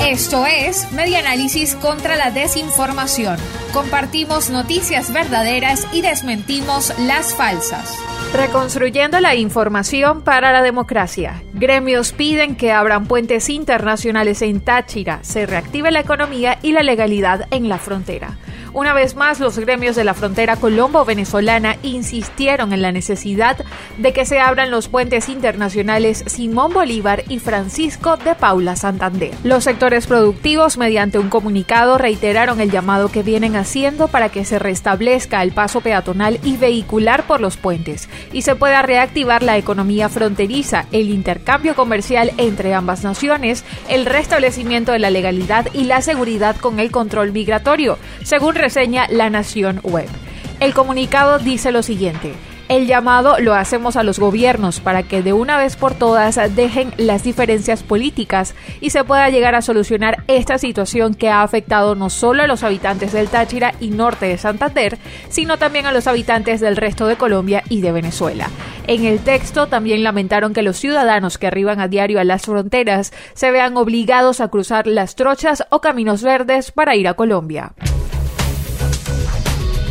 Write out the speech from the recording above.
Esto es Media Análisis contra la Desinformación. Compartimos noticias verdaderas y desmentimos las falsas. Reconstruyendo la información para la democracia. Gremios piden que abran puentes internacionales en Táchira, se reactive la economía y la legalidad en la frontera. Una vez más, los gremios de la frontera colombo-venezolana insistieron en la necesidad de que se abran los puentes internacionales Simón Bolívar y Francisco de Paula Santander. Los sectores productivos, mediante un comunicado, reiteraron el llamado que vienen haciendo para que se restablezca el paso peatonal y vehicular por los puentes y se pueda reactivar la economía fronteriza, el intercambio comercial entre ambas naciones, el restablecimiento de la legalidad y la seguridad con el control migratorio, según reseña La Nación Web. El comunicado dice lo siguiente. El llamado lo hacemos a los gobiernos para que de una vez por todas dejen las diferencias políticas y se pueda llegar a solucionar esta situación que ha afectado no solo a los habitantes del Táchira y norte de Santander, sino también a los habitantes del resto de Colombia y de Venezuela. En el texto también lamentaron que los ciudadanos que arriban a diario a las fronteras se vean obligados a cruzar las trochas o caminos verdes para ir a Colombia.